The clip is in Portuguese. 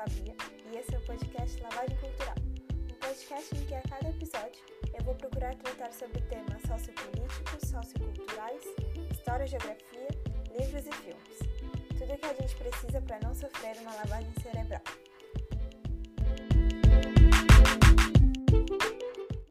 Sabia e esse é o podcast Lavagem Cultural, um podcast em que a cada episódio eu vou procurar tratar sobre temas sociopolíticos, socioculturais, história, geografia, livros e filmes. Tudo o que a gente precisa para não sofrer uma lavagem cerebral.